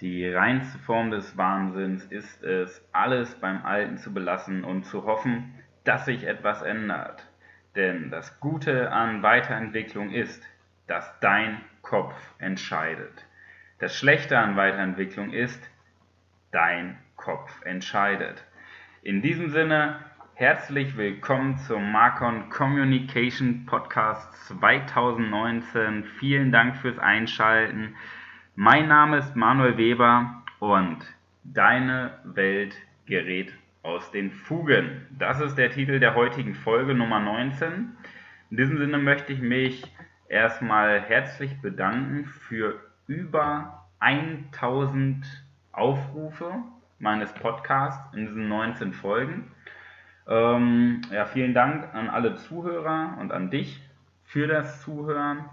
Die reinste Form des Wahnsinns ist es, alles beim Alten zu belassen und zu hoffen, dass sich etwas ändert. Denn das Gute an Weiterentwicklung ist, dass dein Kopf entscheidet. Das Schlechte an Weiterentwicklung ist, dein Kopf entscheidet. In diesem Sinne, herzlich willkommen zum Marcon Communication Podcast 2019. Vielen Dank fürs Einschalten. Mein Name ist Manuel Weber und deine Welt gerät aus den Fugen. Das ist der Titel der heutigen Folge Nummer 19. In diesem Sinne möchte ich mich erstmal herzlich bedanken für über 1000 Aufrufe meines Podcasts in diesen 19 Folgen. Ähm, ja, vielen Dank an alle Zuhörer und an dich für das Zuhören.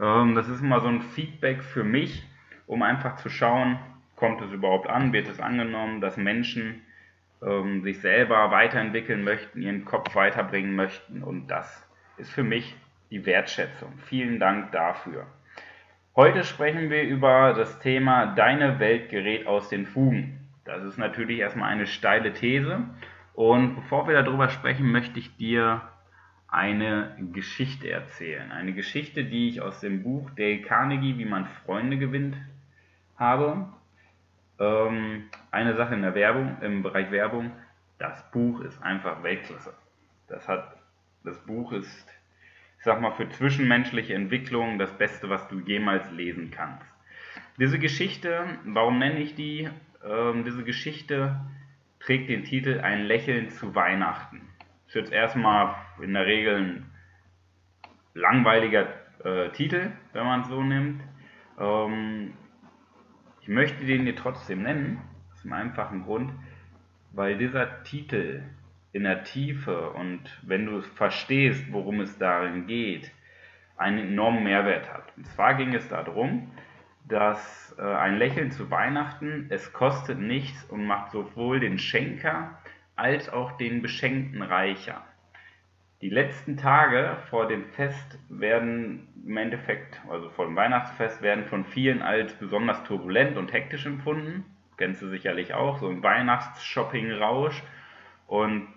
Ähm, das ist immer so ein Feedback für mich, um einfach zu schauen, kommt es überhaupt an, wird es angenommen, dass Menschen ähm, sich selber weiterentwickeln möchten, ihren Kopf weiterbringen möchten und das ist für mich die Wertschätzung. Vielen Dank dafür. Heute sprechen wir über das Thema Deine Welt gerät aus den Fugen. Das ist natürlich erstmal eine steile These und bevor wir darüber sprechen, möchte ich dir eine Geschichte erzählen. Eine Geschichte, die ich aus dem Buch Dale Carnegie, wie man Freunde gewinnt, habe. Ähm, eine Sache in der Werbung, im Bereich Werbung, das Buch ist einfach Weltklasse. Das hat, das Buch ist, ich sag mal, für zwischenmenschliche Entwicklung das Beste, was du jemals lesen kannst. Diese Geschichte, warum nenne ich die? Ähm, diese Geschichte trägt den Titel Ein Lächeln zu Weihnachten. Ist jetzt erstmal in der Regel ein langweiliger äh, Titel, wenn man es so nimmt. Ähm, ich möchte den dir trotzdem nennen, aus einem einfachen Grund, weil dieser Titel in der Tiefe und wenn du verstehst, worum es darin geht, einen enormen Mehrwert hat. Und zwar ging es darum, dass äh, ein Lächeln zu Weihnachten, es kostet nichts und macht sowohl den Schenker als auch den Beschenkten reicher. Die letzten Tage vor dem Fest werden im Endeffekt, also vor dem Weihnachtsfest, werden von vielen als besonders turbulent und hektisch empfunden. Kennst du sicherlich auch, so ein Weihnachtsshopping-Rausch. Und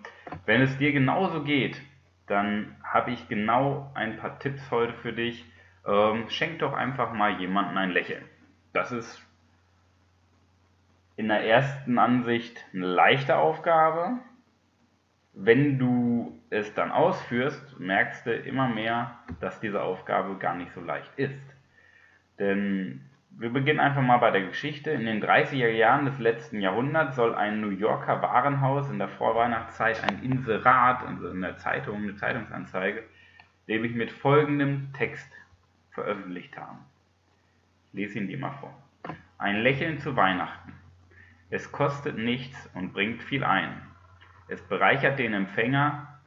wenn es dir genauso geht, dann habe ich genau ein paar Tipps heute für dich. Ähm, schenk doch einfach mal jemanden ein Lächeln. Das ist in der ersten Ansicht eine leichte Aufgabe, wenn du es dann ausführst, merkst du immer mehr, dass diese Aufgabe gar nicht so leicht ist. Denn wir beginnen einfach mal bei der Geschichte. In den 30er Jahren des letzten Jahrhunderts soll ein New Yorker Warenhaus in der Vorweihnachtszeit ein Inserat, also in der Zeitung, eine Zeitungsanzeige, nämlich mit folgendem Text veröffentlicht haben. Ich lese ihn dir mal vor. Ein Lächeln zu Weihnachten. Es kostet nichts und bringt viel ein. Es bereichert den Empfänger,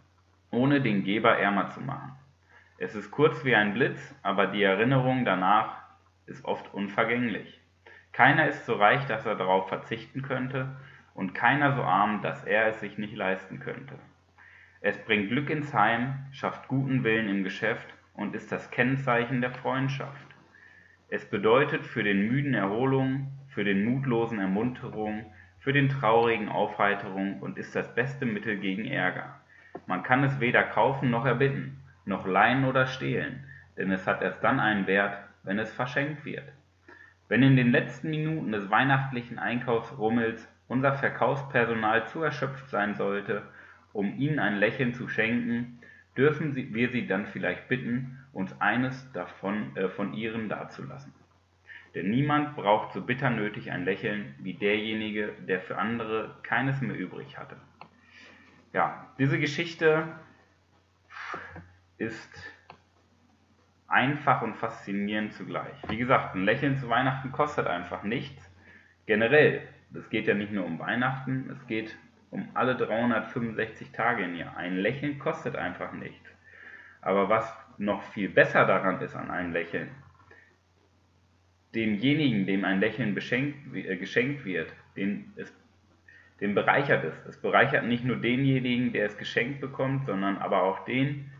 ohne den Geber ärmer zu machen. Es ist kurz wie ein Blitz, aber die Erinnerung danach ist oft unvergänglich. Keiner ist so reich, dass er darauf verzichten könnte, und keiner so arm, dass er es sich nicht leisten könnte. Es bringt Glück ins Heim, schafft guten Willen im Geschäft und ist das Kennzeichen der Freundschaft. Es bedeutet für den Müden Erholung, für den Mutlosen Ermunterung, für den Traurigen Aufheiterung und ist das beste Mittel gegen Ärger. Man kann es weder kaufen noch erbitten, noch leihen oder stehlen, denn es hat erst dann einen Wert, wenn es verschenkt wird. Wenn in den letzten Minuten des weihnachtlichen Einkaufsrummels unser Verkaufspersonal zu erschöpft sein sollte, um ihnen ein Lächeln zu schenken, dürfen wir sie dann vielleicht bitten, uns eines davon äh, von ihren dazulassen. Denn niemand braucht so bitter nötig ein Lächeln wie derjenige, der für andere keines mehr übrig hatte. Ja, diese Geschichte ist einfach und faszinierend zugleich. Wie gesagt, ein Lächeln zu Weihnachten kostet einfach nichts. Generell, es geht ja nicht nur um Weihnachten, es geht um alle 365 Tage im Jahr. Ein Lächeln kostet einfach nichts. Aber was noch viel besser daran ist an einem Lächeln, demjenigen, dem ein Lächeln äh, geschenkt wird, den es, den bereichert es. Es bereichert nicht nur denjenigen, der es geschenkt bekommt, sondern aber auch den,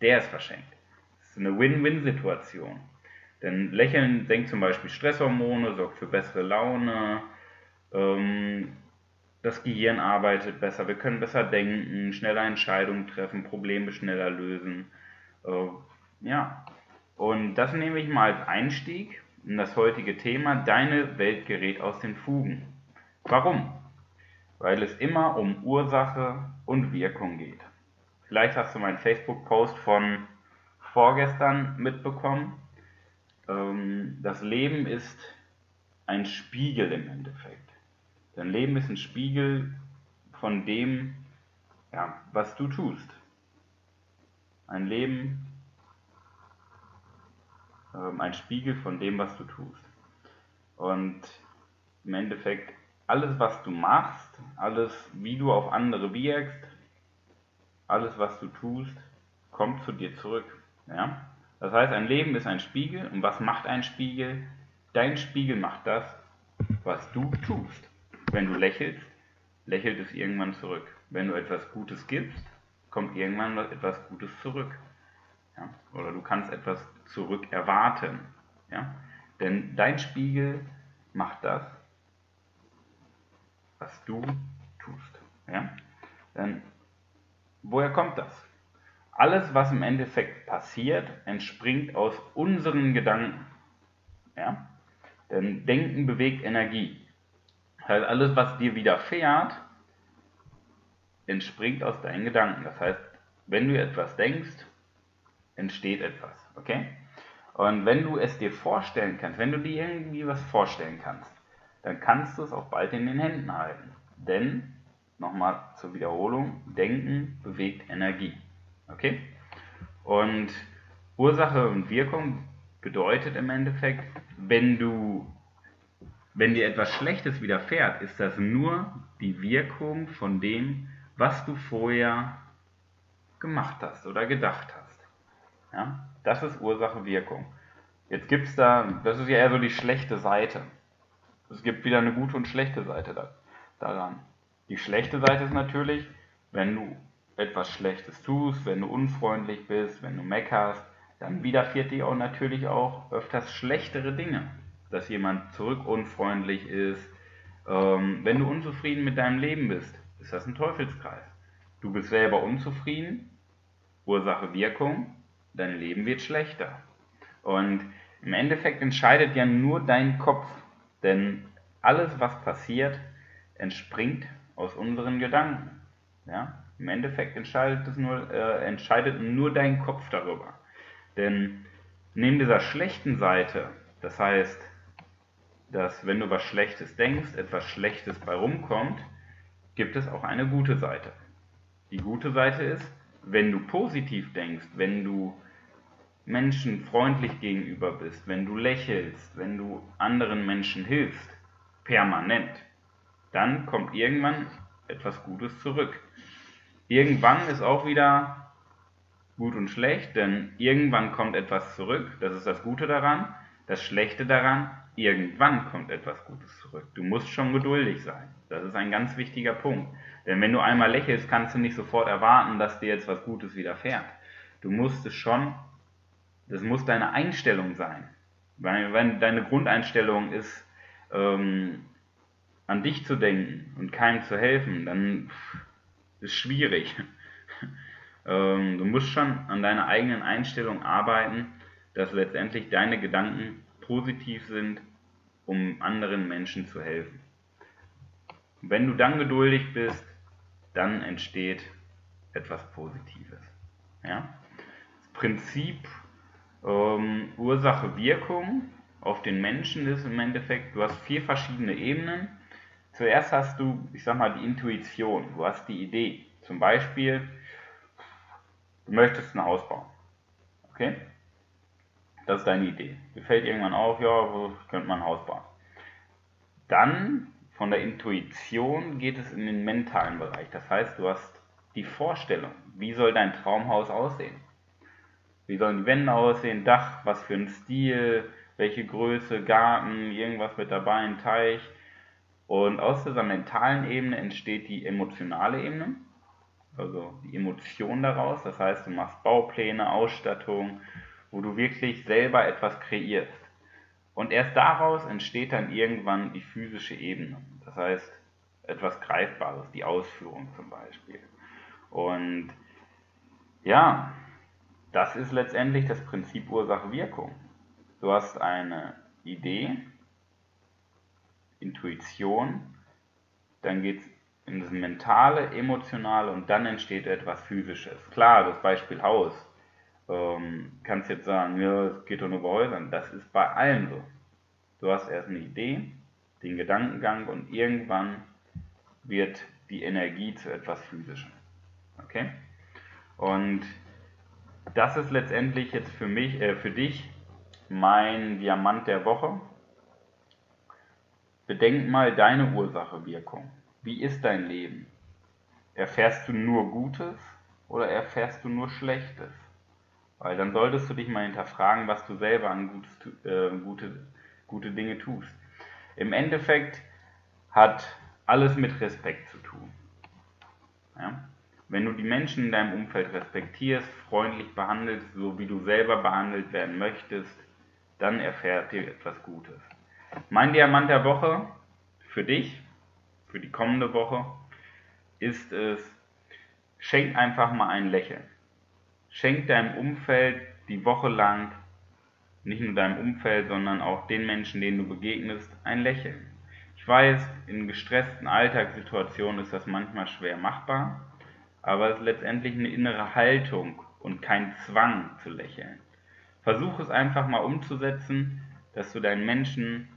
der es verschenkt. Es ist eine Win-Win-Situation. Denn Lächeln senkt zum Beispiel Stresshormone, sorgt für bessere Laune, ähm, das Gehirn arbeitet besser, wir können besser denken, schneller Entscheidungen treffen, Probleme schneller lösen. Äh, ja, und das nehme ich mal als Einstieg in das heutige Thema, deine Welt gerät aus den Fugen. Warum? Weil es immer um Ursache und Wirkung geht. Vielleicht hast du meinen Facebook-Post von vorgestern mitbekommen. Ähm, das Leben ist ein Spiegel im Endeffekt. Dein Leben ist ein Spiegel von dem, ja, was du tust. Ein Leben, ähm, ein Spiegel von dem, was du tust. Und im Endeffekt, alles, was du machst, alles, wie du auf andere wirkst, alles, was du tust, kommt zu dir zurück. Ja? Das heißt, ein Leben ist ein Spiegel. Und was macht ein Spiegel? Dein Spiegel macht das, was du tust. Wenn du lächelst, lächelt es irgendwann zurück. Wenn du etwas Gutes gibst, kommt irgendwann etwas Gutes zurück. Ja? Oder du kannst etwas zurück erwarten. Ja? Denn dein Spiegel macht das, was du tust. Ja? Denn woher kommt das? Alles, was im Endeffekt passiert, entspringt aus unseren Gedanken. Ja? Denn Denken bewegt Energie. Das heißt, alles, was dir widerfährt, entspringt aus deinen Gedanken. Das heißt, wenn du etwas denkst, entsteht etwas. Okay? Und wenn du es dir vorstellen kannst, wenn du dir irgendwie was vorstellen kannst, dann kannst du es auch bald in den Händen halten. Denn, nochmal zur Wiederholung, Denken bewegt Energie. Okay? Und Ursache und Wirkung bedeutet im Endeffekt, wenn du wenn dir etwas Schlechtes widerfährt, ist das nur die Wirkung von dem, was du vorher gemacht hast oder gedacht hast. Ja? Das ist Ursache-Wirkung. Jetzt gibt es da, das ist ja eher so die schlechte Seite. Es gibt wieder eine gute und schlechte Seite da, daran. Die schlechte Seite ist natürlich, wenn du etwas Schlechtes tust, wenn du unfreundlich bist, wenn du meckerst, dann widerfährt dir auch natürlich auch öfters schlechtere Dinge dass jemand zurück unfreundlich ist. Ähm, wenn du unzufrieden mit deinem Leben bist, ist das ein Teufelskreis. Du bist selber unzufrieden, Ursache Wirkung, dein Leben wird schlechter. Und im Endeffekt entscheidet ja nur dein Kopf, denn alles, was passiert, entspringt aus unseren Gedanken. Ja? Im Endeffekt entscheidet, es nur, äh, entscheidet nur dein Kopf darüber. Denn neben dieser schlechten Seite, das heißt, dass wenn du was Schlechtes denkst, etwas Schlechtes bei rumkommt, gibt es auch eine gute Seite. Die gute Seite ist, wenn du positiv denkst, wenn du Menschen freundlich gegenüber bist, wenn du lächelst, wenn du anderen Menschen hilfst, permanent, dann kommt irgendwann etwas Gutes zurück. Irgendwann ist auch wieder gut und schlecht, denn irgendwann kommt etwas zurück, das ist das Gute daran. Das Schlechte daran, irgendwann kommt etwas Gutes zurück. Du musst schon geduldig sein. Das ist ein ganz wichtiger Punkt. Denn wenn du einmal lächelst, kannst du nicht sofort erwarten, dass dir jetzt was Gutes widerfährt. Du musst es schon, das muss deine Einstellung sein. Weil, wenn deine Grundeinstellung ist, ähm, an dich zu denken und keinem zu helfen, dann ist es schwierig. ähm, du musst schon an deiner eigenen Einstellung arbeiten, dass letztendlich deine Gedanken positiv sind, um anderen Menschen zu helfen. wenn du dann geduldig bist, dann entsteht etwas Positives. Ja? Das Prinzip ähm, Ursache-Wirkung auf den Menschen ist im Endeffekt, du hast vier verschiedene Ebenen. Zuerst hast du, ich sag mal, die Intuition, du hast die Idee. Zum Beispiel, du möchtest ein Haus bauen. Okay? Das ist deine Idee. Dir fällt irgendwann auf, ja, könnte man ein Haus bauen. Dann von der Intuition geht es in den mentalen Bereich. Das heißt, du hast die Vorstellung, wie soll dein Traumhaus aussehen? Wie sollen die Wände aussehen, Dach, was für ein Stil, welche Größe, Garten, irgendwas mit dabei, ein Teich. Und aus dieser mentalen Ebene entsteht die emotionale Ebene, also die Emotion daraus. Das heißt, du machst Baupläne, Ausstattung, wo du wirklich selber etwas kreierst. Und erst daraus entsteht dann irgendwann die physische Ebene. Das heißt, etwas Greifbares, die Ausführung zum Beispiel. Und ja, das ist letztendlich das Prinzip Ursache-Wirkung. Du hast eine Idee, Intuition, dann geht es in das Mentale, Emotionale und dann entsteht etwas Physisches. Klar, das Beispiel Haus. Ähm, kannst jetzt sagen, ja, es geht doch nur bei Häusern. Das ist bei allem so. Du hast erst eine Idee, den Gedankengang und irgendwann wird die Energie zu etwas Physischem. Okay? Und das ist letztendlich jetzt für mich, äh, für dich mein Diamant der Woche. Bedenk mal deine Ursache-Wirkung. Wie ist dein Leben? Erfährst du nur Gutes oder erfährst du nur Schlechtes? Weil dann solltest du dich mal hinterfragen, was du selber an Gutes, äh, gute, gute Dinge tust. Im Endeffekt hat alles mit Respekt zu tun. Ja? Wenn du die Menschen in deinem Umfeld respektierst, freundlich behandelst, so wie du selber behandelt werden möchtest, dann erfährt dir etwas Gutes. Mein Diamant der Woche für dich für die kommende Woche ist es, schenk einfach mal ein Lächeln. Schenk deinem Umfeld die Woche lang, nicht nur deinem Umfeld, sondern auch den Menschen, denen du begegnest, ein Lächeln. Ich weiß, in gestressten Alltagssituationen ist das manchmal schwer machbar, aber es ist letztendlich eine innere Haltung und kein Zwang zu lächeln. Versuch es einfach mal umzusetzen, dass du deinen Menschen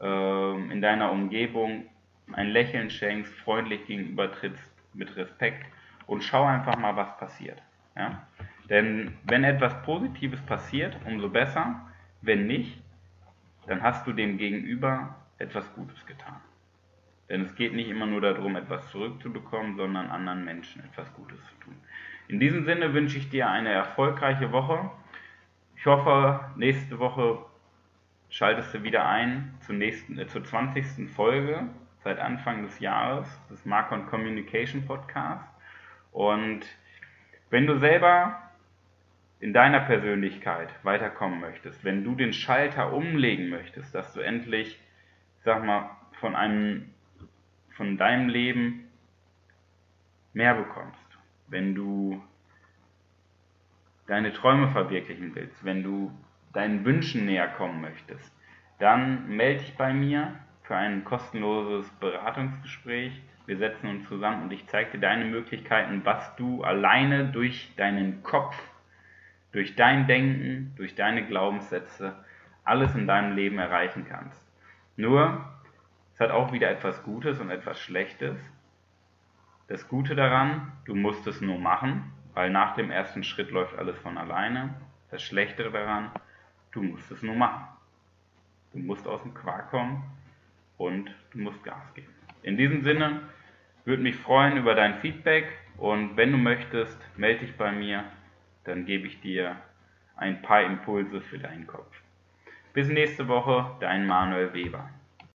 äh, in deiner Umgebung ein Lächeln schenkst, freundlich gegenüber trittst, mit Respekt und schau einfach mal, was passiert. Ja? Denn wenn etwas Positives passiert, umso besser. Wenn nicht, dann hast du dem Gegenüber etwas Gutes getan. Denn es geht nicht immer nur darum, etwas zurückzubekommen, sondern anderen Menschen etwas Gutes zu tun. In diesem Sinne wünsche ich dir eine erfolgreiche Woche. Ich hoffe, nächste Woche schaltest du wieder ein zur, nächsten, äh, zur 20. Folge seit Anfang des Jahres, des Marcon Communication Podcast. Und wenn du selber in deiner Persönlichkeit weiterkommen möchtest, wenn du den Schalter umlegen möchtest, dass du endlich, sag mal, von einem, von deinem Leben mehr bekommst, wenn du deine Träume verwirklichen willst, wenn du deinen Wünschen näher kommen möchtest, dann melde dich bei mir für ein kostenloses Beratungsgespräch. Wir setzen uns zusammen und ich zeige dir deine Möglichkeiten, was du alleine durch deinen Kopf, durch dein Denken, durch deine Glaubenssätze alles in deinem Leben erreichen kannst. Nur, es hat auch wieder etwas Gutes und etwas Schlechtes. Das Gute daran, du musst es nur machen, weil nach dem ersten Schritt läuft alles von alleine. Das Schlechtere daran, du musst es nur machen. Du musst aus dem Quark kommen und du musst Gas geben. In diesem Sinne würde mich freuen über dein Feedback und wenn du möchtest, melde dich bei mir, dann gebe ich dir ein paar Impulse für deinen Kopf. Bis nächste Woche, dein Manuel Weber.